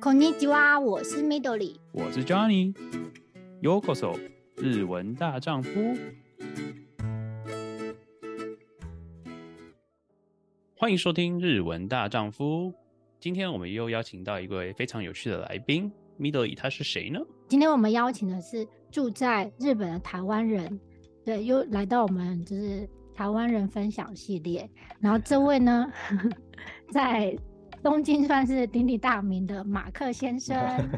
こんにちは，我是 Midori，我是 Johnny。Yokoso，日文大丈夫。欢迎收听日文大丈夫。今天我们又邀请到一位非常有趣的来宾，Midori，他是谁呢？今天我们邀请的是住在日本的台湾人，对，又来到我们就是台湾人分享系列。然后这位呢，在 东京算是鼎鼎大名的马克先生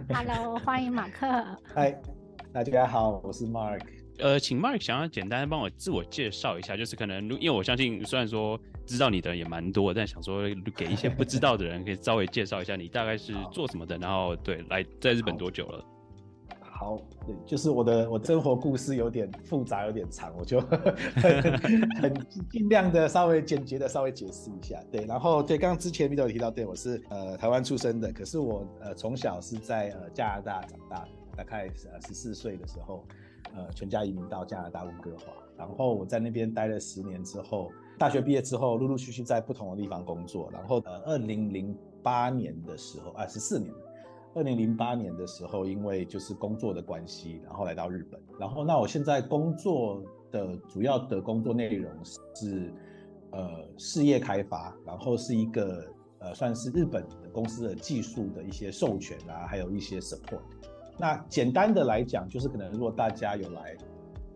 ，Hello，欢迎马克。嗨，大家好，我是 Mark。呃，请 Mark 想要简单帮我自我介绍一下，就是可能因为我相信，虽然说知道你的人也蛮多，但想说给一些不知道的人，可以稍微介绍一下你大概是做什么的，然后对，来在日本多久了？好，对，就是我的我生活故事有点复杂，有点长，我就 很 很尽量的稍微简洁的稍微解释一下。对，然后对，刚刚之前 Midori 有提到，对我是呃台湾出生的，可是我呃从小是在呃加拿大长大，大概呃十四岁的时候，呃全家移民到加拿大温哥华，然后我在那边待了十年之后，大学毕业之后陆陆续续在不同的地方工作，然后呃二零零八年的时候啊十四年。二零零八年的时候，因为就是工作的关系，然后来到日本。然后，那我现在工作的主要的工作内容是，呃，事业开发，然后是一个呃，算是日本的公司的技术的一些授权啊，还有一些 support。那简单的来讲，就是可能如果大家有来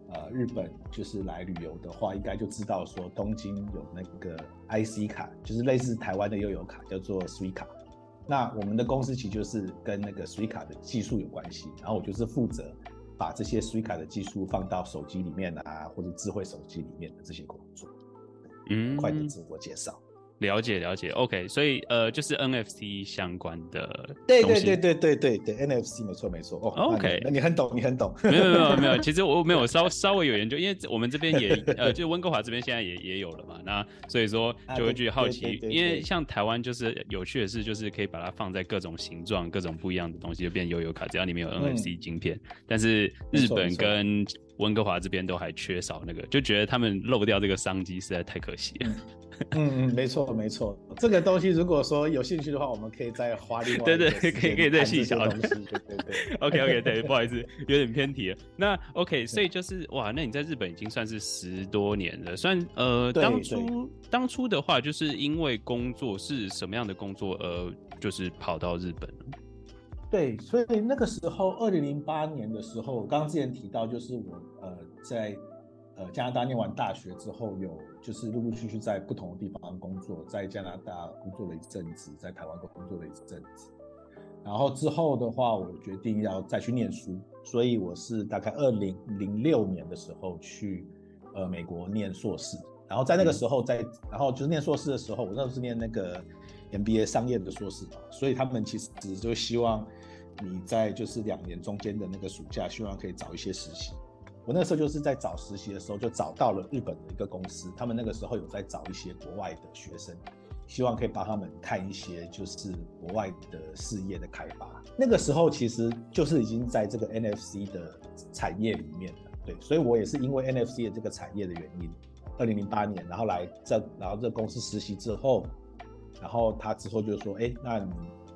呃日本，就是来旅游的话，应该就知道说东京有那个 IC 卡，就是类似台湾的悠游卡，叫做 Suica。那我们的公司其实就是跟那个 Suica 的技术有关系，然后我就是负责把这些 Suica 的技术放到手机里面啊，或者智慧手机里面的这些工作。嗯，快点自我介绍。了解了解，OK，所以呃，就是 NFC 相关的，对对对对对对对，NFC 没错没错。哦，OK，那你很懂，你很懂，没有没有没有，其实我没有稍稍微有研究，因为我们这边也呃，就温哥华这边现在也也有了嘛，那所以说就会去好奇，因为像台湾就是有趣的是，就是可以把它放在各种形状、各种不一样的东西，就变悠悠卡，只要里面有 NFC 晶片，但是日本跟温哥华这边都还缺少那个，就觉得他们漏掉这个商机实在太可惜了。嗯嗯，没错没错，这个东西如果说有兴趣的话，我们可以再花另外对对，可以可以再细讲对对对。OK OK，对，不好意思，有点偏题了。那 OK，所以就是哇，那你在日本已经算是十多年了，算呃，当初当初的话，就是因为工作是什么样的工作，呃，就是跑到日本了。对，所以那个时候，二零零八年的时候，刚刚之前提到，就是我呃在呃加拿大念完大学之后，有就是陆陆续续在不同的地方工作，在加拿大工作了一阵子，在台湾工作了一阵子，然后之后的话，我决定要再去念书，所以我是大概二零零六年的时候去呃美国念硕士，然后在那个时候在，然后就是念硕士的时候，我那时候是念那个 MBA 商业的硕士嘛，所以他们其实就希望。你在就是两年中间的那个暑假，希望可以找一些实习。我那时候就是在找实习的时候，就找到了日本的一个公司，他们那个时候有在找一些国外的学生，希望可以帮他们看一些就是国外的事业的开发。那个时候其实就是已经在这个 NFC 的产业里面了，对，所以我也是因为 NFC 的这个产业的原因，二零零八年，然后来这，然后这公司实习之后，然后他之后就说，哎，那你。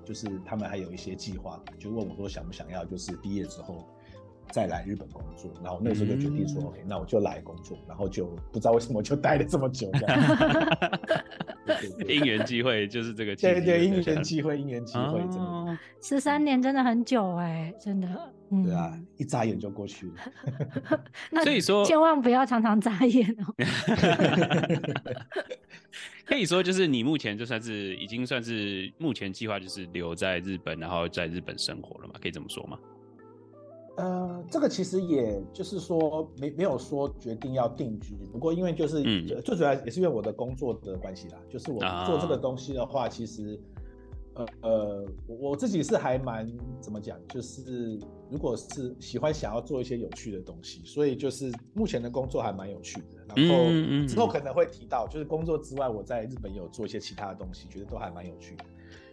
就是他们还有一些计划，就问我说想不想要，就是毕业之后再来日本工作。然后那时候就决定说、嗯、，OK，那我就来工作。然后就不知道为什么就待了这么久。这样 因缘机会就是这个。对对，因缘机会，因缘机会，真的。十三年真的很久哎，真的。嗯、对啊，一眨眼就过去了。所以说，千万不要常常眨眼哦。可以说，就是你目前就算是已经算是目前计划，就是留在日本，然后在日本生活了嘛？可以这么说吗？呃，这个其实也就是说，没没有说决定要定居。不过因为就是，嗯，最主要也是因为我的工作的关系啦。就是我做这个东西的话，其实。呃呃，我自己是还蛮怎么讲，就是如果是喜欢想要做一些有趣的东西，所以就是目前的工作还蛮有趣的。然后之后可能会提到，就是工作之外，我在日本有做一些其他的东西，觉得都还蛮有趣的。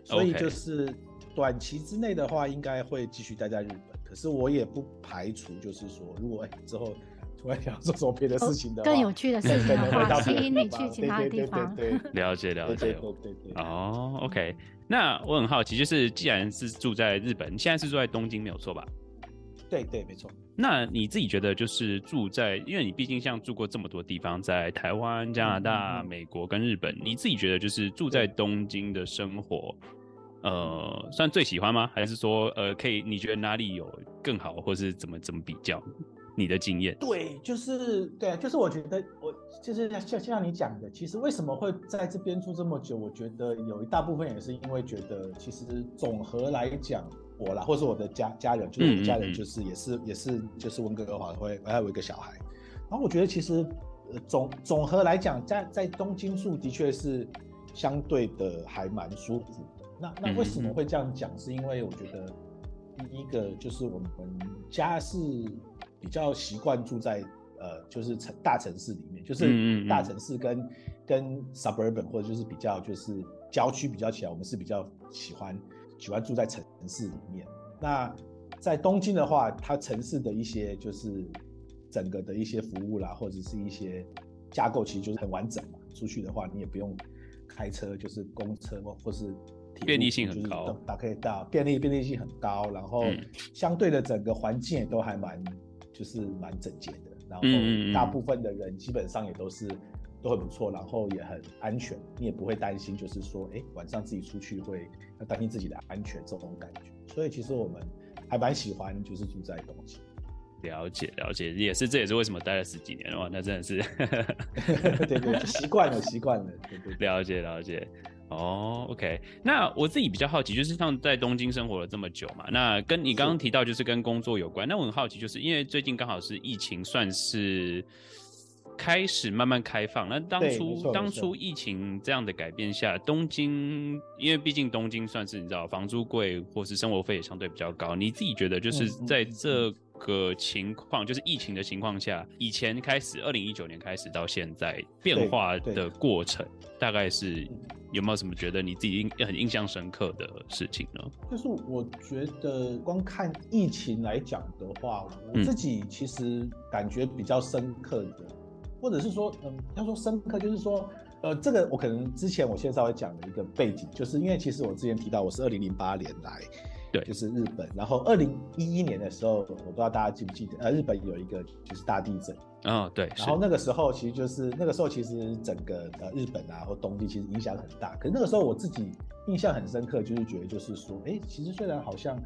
所以就是短期之内的话，应该会继续待在日本。可是我也不排除，就是说如果哎之后。突然想做什么别的事情的更有趣的事情的话，吸引你去其他的地方。对对对 对，了解了解，对对对对。哦，OK，那我很好奇，就是既然是住在日本，你现在是住在东京没有错吧？对对，没错。那你自己觉得，就是住在，因为你毕竟像住过这么多地方，在台湾、加拿大、美国跟日本，你自己觉得就是住在东京的生活，呃，算最喜欢吗？还是说，呃，可以？你觉得哪里有更好，或是怎么怎么比较？你的经验？对，就是对，就是我觉得我就是像像像你讲的，其实为什么会在这边住这么久？我觉得有一大部分也是因为觉得，其实总和来讲，我啦，或是我的家家人，就是我的家人，就是也是嗯嗯嗯也是就是温哥华会还有一个小孩，然后我觉得其实总总和来讲，在在东京住的确是相对的还蛮舒服的。那那为什么会这样讲？是因为我觉得第一个就是我们家是。比较习惯住在呃，就是城大城市里面，就是大城市跟跟 suburban 或者就是比较就是郊区比较起来，我们是比较喜欢喜欢住在城市里面。那在东京的话，它城市的一些就是整个的一些服务啦，或者是一些架构，其实就是很完整嘛。出去的话，你也不用开车，就是公车或或是便利性很高，打可以到便利便利性很高，然后相对的整个环境也都还蛮。就是蛮整洁的，然后大部分的人基本上也都是都很不错，然后也很安全，你也不会担心，就是说，哎，晚上自己出去会要担心自己的安全这种感觉。所以其实我们还蛮喜欢，就是住在东京。了解了解，也是这也是为什么待了十几年了，那真的是，对对，习惯了习惯了，对对，了解了解。哦、oh，OK，那我自己比较好奇，就是像在东京生活了这么久嘛，那跟你刚刚提到就是跟工作有关，那我很好奇，就是因为最近刚好是疫情算是开始慢慢开放，那当初当初疫情这样的改变下，东京因为毕竟东京算是你知道房租贵，或是生活费也相对比较高，你自己觉得就是在这个情况，就是疫情的情况下，以前开始二零一九年开始到现在变化的过程，大概是。有没有什么觉得你自己很印象深刻的事情呢？就是我觉得光看疫情来讲的话，我自己其实感觉比较深刻的，嗯、或者是说，嗯，要说深刻，就是说，呃，这个我可能之前我先稍微讲了一个背景，就是因为其实我之前提到我是二零零八年来。对，就是日本。然后二零一一年的时候，我不知道大家记不记得，呃，日本有一个就是大地震。哦，对。然后那个时候其实就是那个时候，其实整个呃日本啊或东京其实影响很大。可是那个时候我自己印象很深刻，就是觉得就是说，哎，其实虽然好像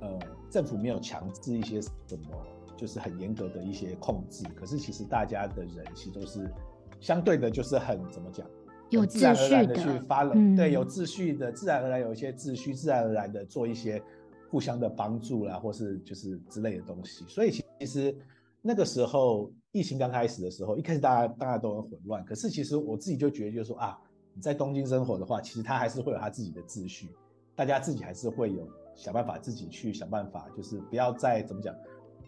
呃政府没有强制一些什么，就是很严格的一些控制，可是其实大家的人其实都是相对的，就是很怎么讲？有自然而然的去发了，嗯、对，有秩序的，自然而然有一些秩序，自然而然的做一些互相的帮助啦，或是就是之类的东西。所以其实那个时候疫情刚开始的时候，一开始大家大家都很混乱，可是其实我自己就觉得，就是说啊，你在东京生活的话，其实他还是会有他自己的秩序，大家自己还是会有想办法自己去想办法，就是不要再怎么讲。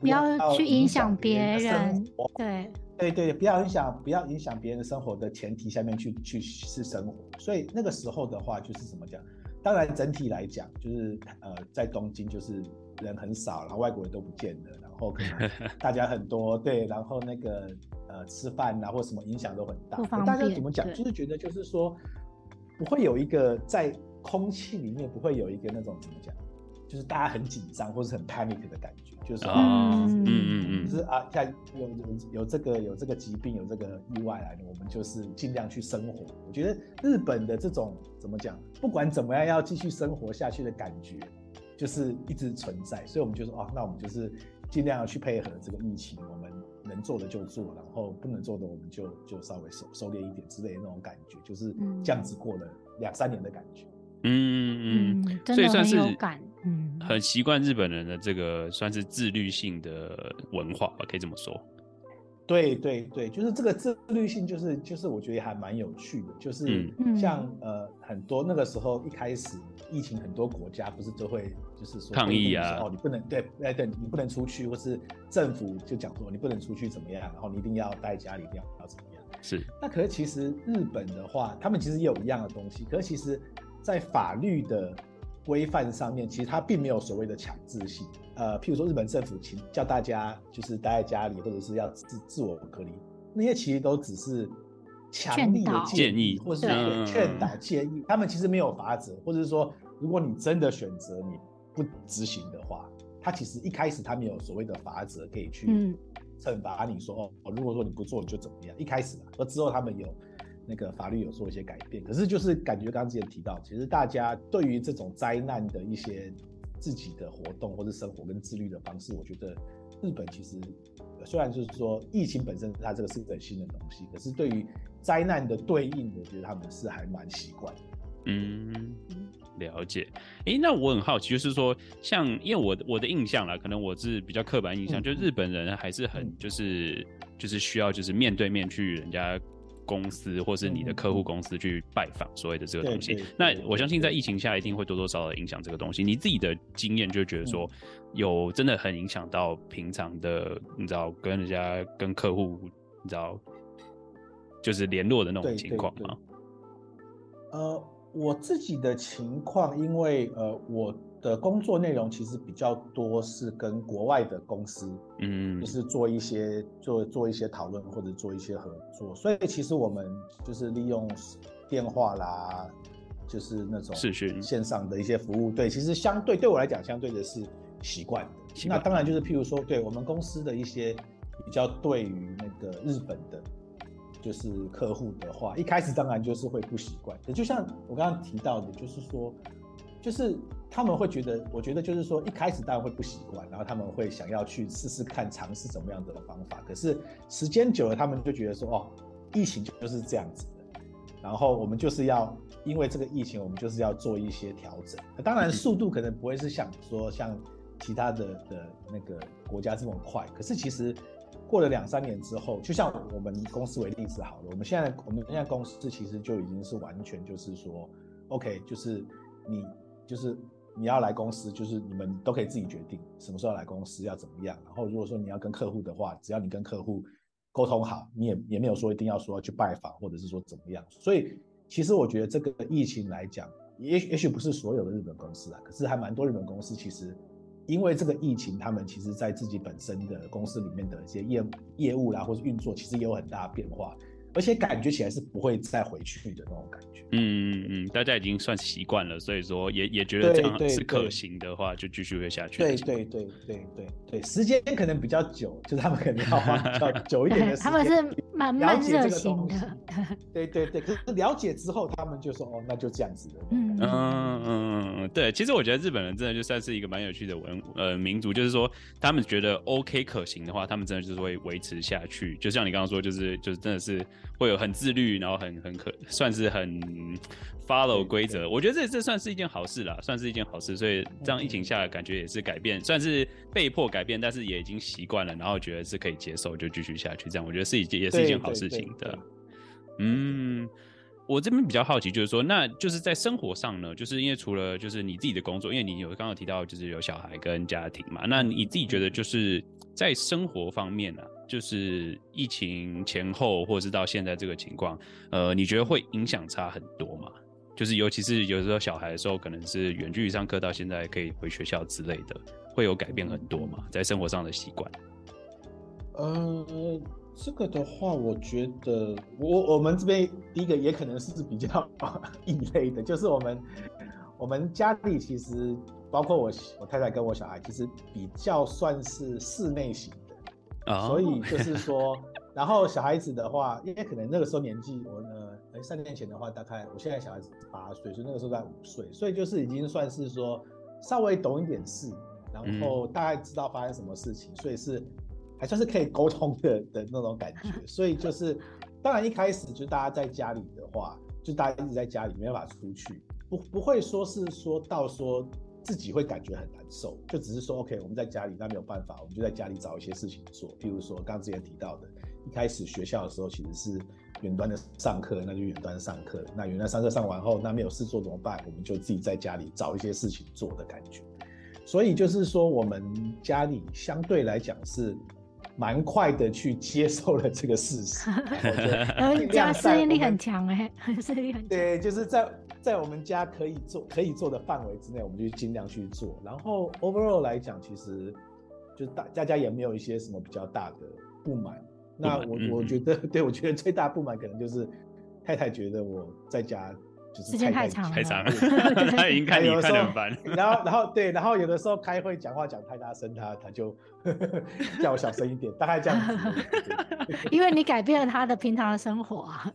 不要去影响别人，对对对，不要影响，不要影响别人的生活的前提下面去去是生活。所以那个时候的话，就是怎么讲？当然整体来讲，就是呃，在东京就是人很少，然后外国人都不见了，然后可能 大家很多，对，然后那个呃吃饭啊或什么影响都很大。大家怎么讲？就是觉得就是说不会有一个在空气里面不会有一个那种怎么讲？就是大家很紧张或是很 panic 的感觉，就是啊嗯嗯嗯，就是啊，像有有有这个有这个疾病有这个意外来，我们就是尽量去生活。我觉得日本的这种怎么讲，不管怎么样要继续生活下去的感觉，就是一直存在。所以我们就说啊，那我们就是尽量要去配合这个疫情，我们能做的就做，然后不能做的我们就就稍微收收敛一点之类的那种感觉，就是这样子过了两三年的感觉。嗯嗯，所以算是嗯，很习惯日本人的这个算是自律性的文化吧，可以这么说。对对对，就是这个自律性，就是就是我觉得还蛮有趣的，就是像、嗯、呃很多那个时候一开始疫情，很多国家不是都会就是说抗议啊，哦你不能对哎对，你不能出去，或是政府就讲说你不能出去怎么样，然后你一定要待家里，一定要要怎么样。是。那可是其实日本的话，他们其实也有一样的东西，可是其实。在法律的规范上面，其实它并没有所谓的强制性。呃，譬如说日本政府请叫大家就是待在家里，或者是要自自我隔离，那些其实都只是强力的建议，或是劝导建议。他们其实没有法则，或者是说，如果你真的选择你不执行的话，他其实一开始他没有所谓的法则可以去惩罚你说，说、嗯、哦，如果说你不做你就怎么样。一开始啊，而之后他们有。那个法律有做一些改变，可是就是感觉刚刚之前提到，其实大家对于这种灾难的一些自己的活动或者生活跟自律的方式，我觉得日本其实虽然就是说疫情本身它这个是个很新的东西，可是对于灾难的对应，我觉得他们是还蛮习惯。嗯，了解。哎、欸，那我很好奇，就是说像因为我的我的印象啦，可能我是比较刻板印象，嗯、就日本人还是很就是、嗯、就是需要就是面对面去人家。公司或是你的客户公司去拜访所谓的这个东西，那我相信在疫情下一定会多多少少影响这个东西。你自己的经验就觉得说，有真的很影响到平常的，你知道跟人家跟客户，你知道就是联络的那种情况吗？呃，我自己的情况，因为呃我。的工作内容其实比较多是跟国外的公司，嗯，就是做一些做做一些讨论或者做一些合作，所以其实我们就是利用电话啦，就是那种视讯线上的一些服务，对，其实相对对我来讲，相对的是习惯的。那当然就是譬如说，对我们公司的一些比较对于那个日本的，就是客户的话，一开始当然就是会不习惯。也就像我刚刚提到的，就是说。就是他们会觉得，我觉得就是说，一开始当然会不习惯，然后他们会想要去试试看，尝试怎么样的方法。可是时间久了，他们就觉得说，哦，疫情就是这样子的。然后我们就是要因为这个疫情，我们就是要做一些调整。当然，速度可能不会是像说像其他的的那个国家这么快。可是其实过了两三年之后，就像我们公司为例子好了，我们现在我们现在公司其实就已经是完全就是说，OK，就是你。就是你要来公司，就是你们都可以自己决定什么时候来公司，要怎么样。然后如果说你要跟客户的话，只要你跟客户沟通好，你也也没有说一定要说要去拜访，或者是说怎么样。所以其实我觉得这个疫情来讲，也也许不是所有的日本公司啊，可是还蛮多日本公司其实因为这个疫情，他们其实在自己本身的公司里面的一些业业务啦，或者运作，其实也有很大的变化。而且感觉起来是不会再回去的那种感觉。嗯嗯嗯，大家已经算习惯了，所以说也也觉得这样是可行的话，就继续会下去。对对对对对对，时间可能比较久，就是他们可能要花比较 久一点的时间。他们是慢慢热情的。对对对，可是了解之后，他们就说哦，那就这样子的。嗯嗯嗯嗯，对，其实我觉得日本人真的就算是一个蛮有趣的文呃民族，就是说他们觉得 OK 可行的话，他们真的就是会维持下去。就像你刚刚说，就是就是真的是。会有很自律，然后很很可算是很 follow 规则，我觉得这这算是一件好事啦，算是一件好事。所以这样疫情下来，感觉也是改变，算是被迫改变，但是也已经习惯了，然后觉得是可以接受，就继续下去。这样我觉得是一件也是一件好事情的。嗯，我这边比较好奇，就是说，那就是在生活上呢，就是因为除了就是你自己的工作，因为你有刚刚提到就是有小孩跟家庭嘛，那你自己觉得就是在生活方面呢、啊？就是疫情前后，或者是到现在这个情况，呃，你觉得会影响差很多吗？就是尤其是有时候小孩的时候，可能是远距离上课，到现在可以回学校之类的，会有改变很多吗？在生活上的习惯？呃，这个的话，我觉得我我们这边第一个也可能是比较 异类的，就是我们我们家里其实包括我我太太跟我小孩，其实比较算是室内型。所以就是说，然后小孩子的话，因为可能那个时候年纪，我呢，哎，三年前的话，大概我现在小孩子八岁，所以那个时候在五岁，所以就是已经算是说稍微懂一点事，然后大概知道发生什么事情，所以是还算是可以沟通的的那种感觉。所以就是，当然一开始就大家在家里的话，就大家一直在家里没办法出去，不不会说是说到说。自己会感觉很难受，就只是说，OK，我们在家里，那没有办法，我们就在家里找一些事情做。譬如说，刚刚之前提到的，一开始学校的时候其实是远端的上课，那就远端上课。那远端上课上完后，那没有事做怎么办？我们就自己在家里找一些事情做的感觉。所以就是说，我们家里相对来讲是蛮快的去接受了这个事实。然后家适应力很强哎，适应力很强。对，就是在。在我们家可以做可以做的范围之内，我们就尽量去做。然后 overall 来讲，其实就大大家也没有一些什么比较大的不满。那我我觉得，对我觉得最大不满可能就是太太觉得我在家。就是太，太长，太长了，他 已经看你看得很烦。然后，然后对，然后有的时候开会讲话讲太大声，他他就 叫我小声一点，大概这样子。因为你改变了他的平常的生活啊。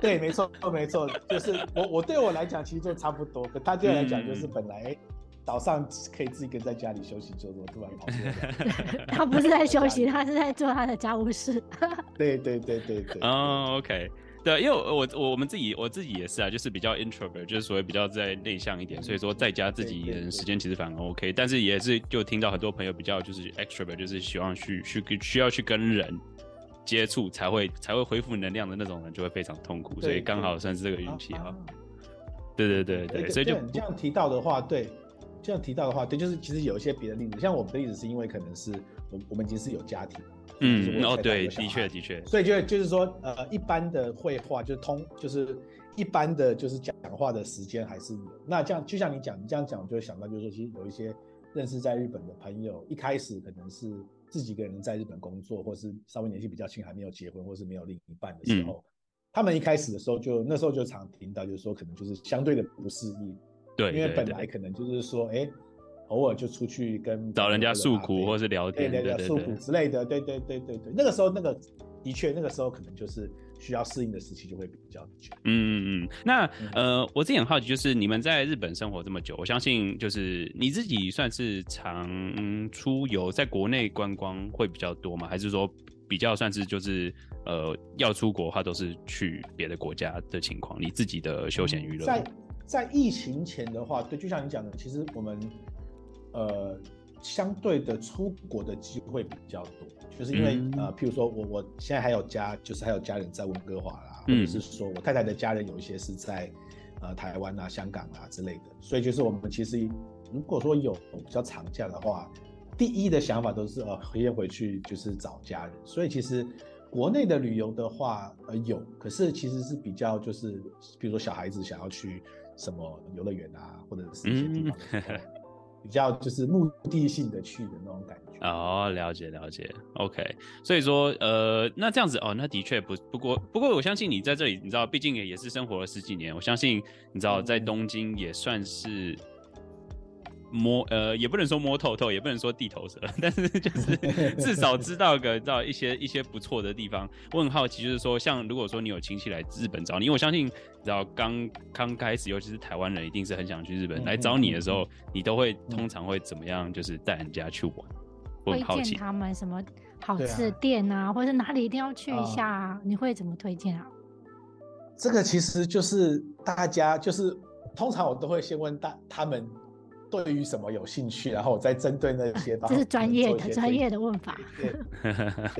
对，没错，没错，就是我我对我来讲其实就差不多，可他对我来讲就是本来早上可以自己跟在家里休息做做，突然跑出来。他不是在休息，他是在做他的家务事。对对对对对。哦，OK。对，因为我我我们自己我自己也是啊，就是比较 introvert，就是所谓比较在内向一点，所以说在家自己人时间其实反而 OK，但是也是就听到很多朋友比较就是 extrovert，就是希望去去需要去跟人接触才会才会恢复能量的那种人就会非常痛苦，所以刚好算是这个运气哈。对对对对，所以就你这样提到的话，对，这样提到的话，对，就是其实有一些别的例子，像我们的例子是因为可能是我我们已经是有家庭。嗯，哦，对，的确，的确，所以就就是说，呃，一般的会话就是通，就是一般的就是讲话的时间还是有。那这样就像你讲，你这样讲，我就会想到就是说，其实有一些认识在日本的朋友，一开始可能是自己一个人在日本工作，或是稍微年纪比较轻，还没有结婚，或是没有另一半的时候，嗯、他们一开始的时候就那时候就常听到，就是说可能就是相对的不适应，对，因为本来可能就是说，哎。偶尔就出去跟找人家诉苦，或是聊天，对对对，诉苦之类的，对对对对对。那个时候，那个的确，那个时候可能就是需要适应的时期就会比较久。嗯嗯嗯。那呃，我自己很好奇，就是你们在日本生活这么久，我相信就是你自己算是常出游，在国内观光会比较多吗？还是说比较算是就是呃要出国的话都是去别的国家的情况？你自己的休闲娱乐？在在疫情前的话，对，就像你讲的，其实我们。呃，相对的出国的机会比较多，就是因为、嗯、呃，譬如说我我现在还有家，就是还有家人在温哥华啦，或者是说我太太的家人有一些是在呃台湾啊、香港啊之类的，所以就是我们其实如果说有比较长假的话，第一的想法都是呃回回去就是找家人，所以其实国内的旅游的话呃有，可是其实是比较就是比如说小孩子想要去什么游乐园啊，或者是一些地方。嗯比较就是目的性的去的那种感觉哦，了解了解，OK。所以说，呃，那这样子哦，那的确不不过不过，我相信你在这里，你知道，毕竟也也是生活了十几年，我相信你知道，在东京也算是。摸呃，也不能说摸透透，也不能说地头蛇，但是就是 至少知道个知道一些一些不错的地方。我很好奇，就是说，像如果说你有亲戚来日本找你，因为我相信，然后刚刚开始，尤其是台湾人，一定是很想去日本来找你的时候，你都会通常会怎么样？就是带人家去玩，我很好奇他们什么好吃的店啊，或者哪里一定要去一下啊？你会怎么推荐啊？这个其实就是大家就是通常我都会先问大他们。对于什么有兴趣，然后我再针对那些，这是专业的专业的问法。对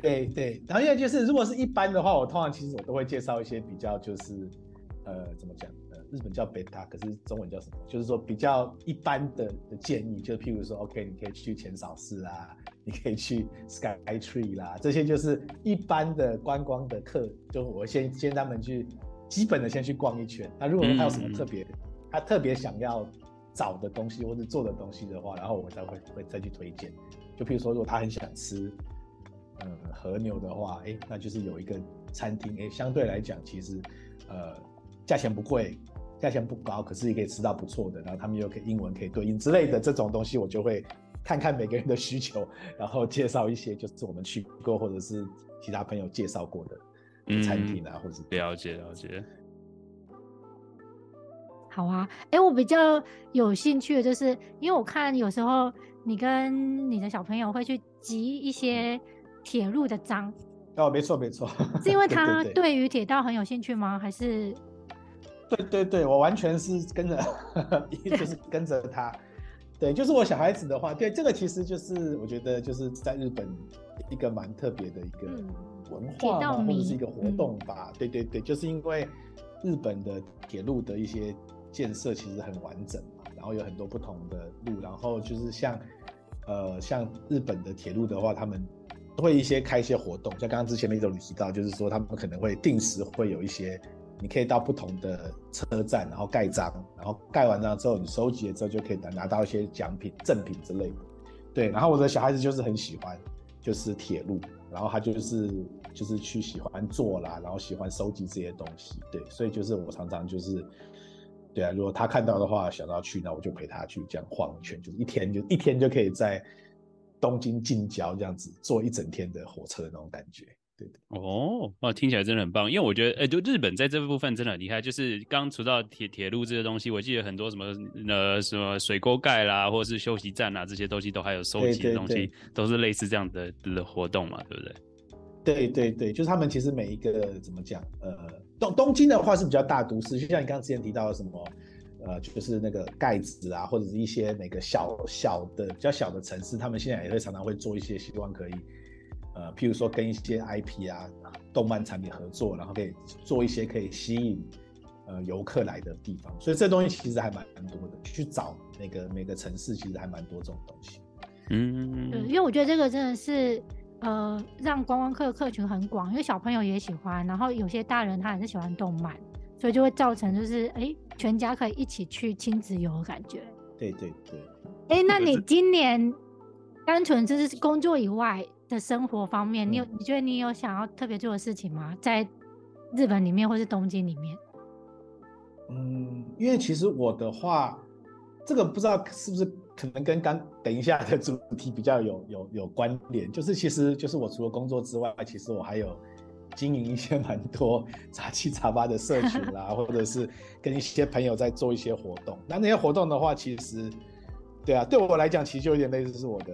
对对，然后因为就是如果是一般的话，我通常其实我都会介绍一些比较就是呃怎么讲呃日本叫 beta，，可是中文叫什么？就是说比较一般的的建议，就譬如说 OK，你可以去浅草寺啊，你可以去 Sky Tree 啦，这些就是一般的观光的客，就我先先他们去基本的先去逛一圈。那如果说他有什么特别，嗯、他特别想要。找的东西或者做的东西的话，然后我才会会再去推荐。就譬如说，如果他很想吃，嗯，和牛的话，哎，那就是有一个餐厅，哎，相对来讲，其实，呃，价钱不贵，价钱不高，可是也可以吃到不错的。然后他们又可以英文可以对应之类的这种东西，我就会看看每个人的需求，然后介绍一些就是我们去过或者是其他朋友介绍过的餐厅啊，嗯、或者了解了解。好啊，哎、欸，我比较有兴趣的就是，因为我看有时候你跟你的小朋友会去集一些铁路的章。哦，没错没错。是因为他对于铁道很有兴趣吗？还是？对对对，我完全是跟着，就是跟着他。对，就是我小孩子的话，对这个其实就是我觉得就是在日本一个蛮特别的一个文化嘛，或者是一个活动吧。嗯、对对对，就是因为日本的铁路的一些。建设其实很完整嘛，然后有很多不同的路，然后就是像，呃，像日本的铁路的话，他们会一些开一些活动，像刚刚之前那种你提到，就是说他们可能会定时会有一些你可以到不同的车站，然后盖章，然后盖完章之后，你收集了之后就可以拿拿到一些奖品、赠品之类的。对，然后我的小孩子就是很喜欢，就是铁路，然后他就是就是去喜欢坐啦，然后喜欢收集这些东西。对，所以就是我常常就是，对啊，如果他看到的话，想要去，那我就陪他去这样晃一圈，就是一天就一天就可以在东京近郊这样子坐一整天的火车的那种感觉。对对哦，哇，听起来真的很棒。因为我觉得，哎、欸，就日本在这部分真的很厉害。就是刚除到铁铁路这些东西，我记得很多什么呃什么水沟盖啦，或者是休息站啊这些东西，都还有收集的东西，都是类似这样的的活动嘛，对不对？对对对，就是他们其实每一个怎么讲，呃，东东京的话是比较大都市，就像你刚刚之前提到的什么，呃，就是那个盖子啊，或者是一些那个小小的比较小的城市，他们现在也会常常会做一些，希望可以。呃，譬如说跟一些 IP 啊、动漫产品合作，然后可以做一些可以吸引呃游客来的地方，所以这东西其实还蛮多的。去找那个每个城市，其实还蛮多这种东西。嗯，对，因为我觉得这个真的是呃让观光客客群很广，因为小朋友也喜欢，然后有些大人他也是喜欢动漫，所以就会造成就是哎全家可以一起去亲子游的感觉。对对对。哎，那你今年单纯就是工作以外？的生活方面，你有你觉得你有想要特别做的事情吗？在日本里面或是东京里面？嗯，因为其实我的话，这个不知道是不是可能跟刚等一下的主题比较有有有关联，就是其实就是我除了工作之外，其实我还有经营一些蛮多杂七杂八的社群啦，或者是跟一些朋友在做一些活动。那那些活动的话，其实对啊，对我来讲，其实就有点类似是我的。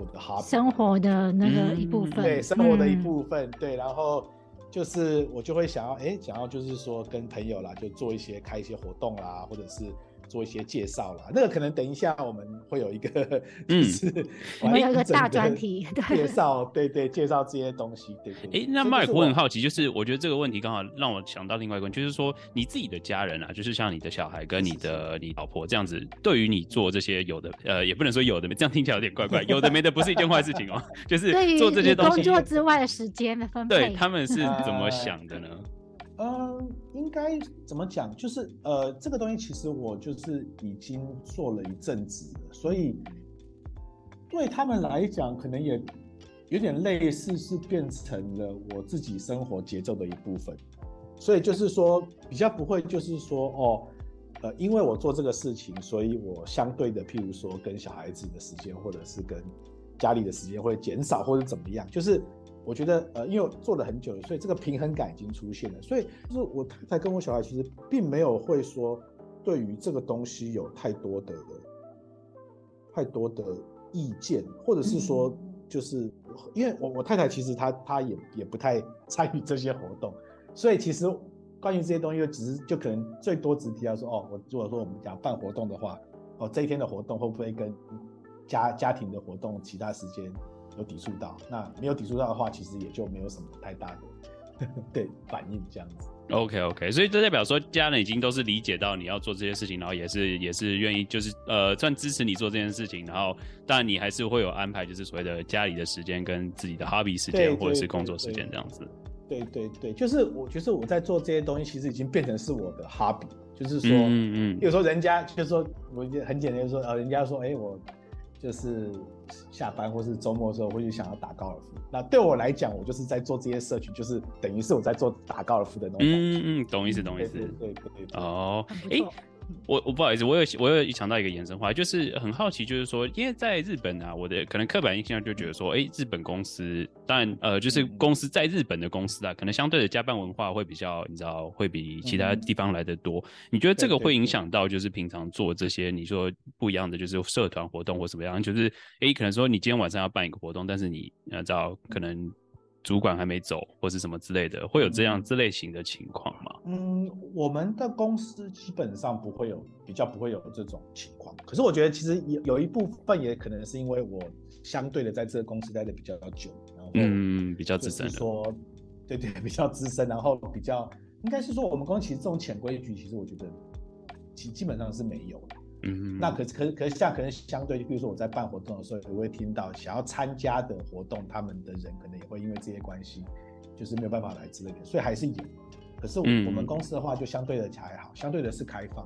我的 hobby，生活的那个一部分，嗯、对，生活的一部分，嗯、对，然后就是我就会想要，哎，想要就是说跟朋友啦，就做一些开一些活动啦，或者是。做一些介绍啦，那个可能等一下我们会有一个，就是我们有一个大专题介绍，对对，介绍这些东西，对对。哎，那 Mark，我很好奇，就是我觉得这个问题刚好让我想到另外一个问题，就是说你自己的家人啊，就是像你的小孩跟你的你老婆这样子，对于你做这些有的呃，也不能说有的没，这样听起来有点怪怪，有的没的不是一件坏事情哦，就是做这些东西，工作之外的时间的分配，对他们是 怎么想的呢？嗯，应该怎么讲？就是呃，这个东西其实我就是已经做了一阵子，所以对他们来讲，可能也有点类似，是变成了我自己生活节奏的一部分。所以就是说，比较不会就是说哦，呃，因为我做这个事情，所以我相对的，譬如说跟小孩子的时间，或者是跟家里的时间会减少，或者怎么样，就是。我觉得，呃，因为我做了很久了，所以这个平衡感已经出现了。所以就是我太太跟我小孩其实并没有会说对于这个东西有太多的太多的意见，或者是说就是因为我我太太其实她她也也不太参与这些活动，所以其实关于这些东西，就只是就可能最多只提到说，哦，我如果说我们讲办活动的话，哦，这一天的活动会不会跟家家庭的活动其他时间有抵触到，那没有抵触到的话，其实也就没有什么太大的对反应这样子。OK OK，所以这代表说家人已经都是理解到你要做这些事情，然后也是也是愿意就是呃算支持你做这件事情，然后当然你还是会有安排，就是所谓的家里的时间跟自己的 hobby 时间或者是工作时间这样子。对对对，就是我觉得我在做这些东西，其实已经变成是我的 hobby，就是说，嗯嗯，有时候人家就是说，我很简单就是说，呃，人家说，哎，我。就是下班或是周末的时候，会去想要打高尔夫。那对我来讲，我就是在做这些社群，就是等于是我在做打高尔夫的那种。嗯嗯，懂意思，懂意思。对对对。哦，哎。我我不好意思，我有我有想到一个延伸话，就是很好奇，就是说，因为在日本啊，我的可能刻板印象就觉得说，哎、欸，日本公司当然呃，就是公司在日本的公司啊，可能相对的加班文化会比较，你知道，会比其他地方来的多。你觉得这个会影响到就是平常做这些你说不一样的，就是社团活动或怎么样？就是哎、欸，可能说你今天晚上要办一个活动，但是你你知道可能。主管还没走，或是什么之类的，会有这样这类型的情况吗？嗯，我们的公司基本上不会有，比较不会有这种情况。可是我觉得其实有有一部分也可能是因为我相对的在这个公司待的比较久，然后嗯，比较资深，说对对，比较资深，然后比较应该是说我们公司其实这种潜规矩，其实我觉得基基本上是没有的。嗯，那可是可是可是像可能相对，比如说我在办活动的时候，我会听到想要参加的活动，他们的人可能也会因为这些关系，就是没有办法来之类的，所以还是有。可是我、嗯、我们公司的话就相对的还好，相对的是开放。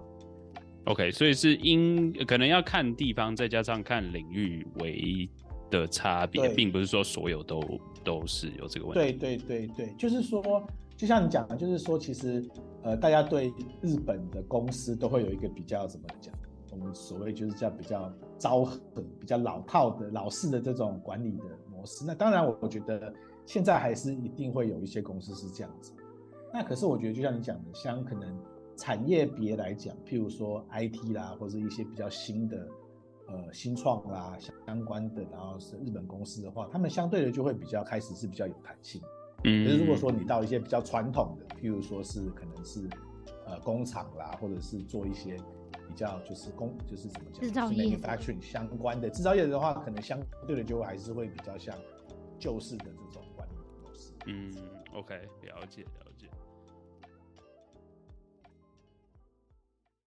OK，所以是因可能要看地方，再加上看领域为的差别，并不是说所有都都是有这个问题。对对对对，就是说，就像你讲的，就是说，其实呃，大家对日本的公司都会有一个比较怎么讲？我们所谓就是叫比较昭和、比较老套的老式的这种管理的模式。那当然，我我觉得现在还是一定会有一些公司是这样子。那可是我觉得，就像你讲的，像可能。产业别来讲，譬如说 IT 啦，或者一些比较新的，呃，新创啦相关的，然后是日本公司的话，他们相对的就会比较开始是比较有弹性。嗯，可是如果说你到一些比较传统的，譬如说是可能是呃工厂啦，或者是做一些比较就是工就是怎么讲，制造业 manufacturing 相关的制造业的话，可能相对的就还是会比较像旧式的这种管理模式。嗯，OK，了解了解。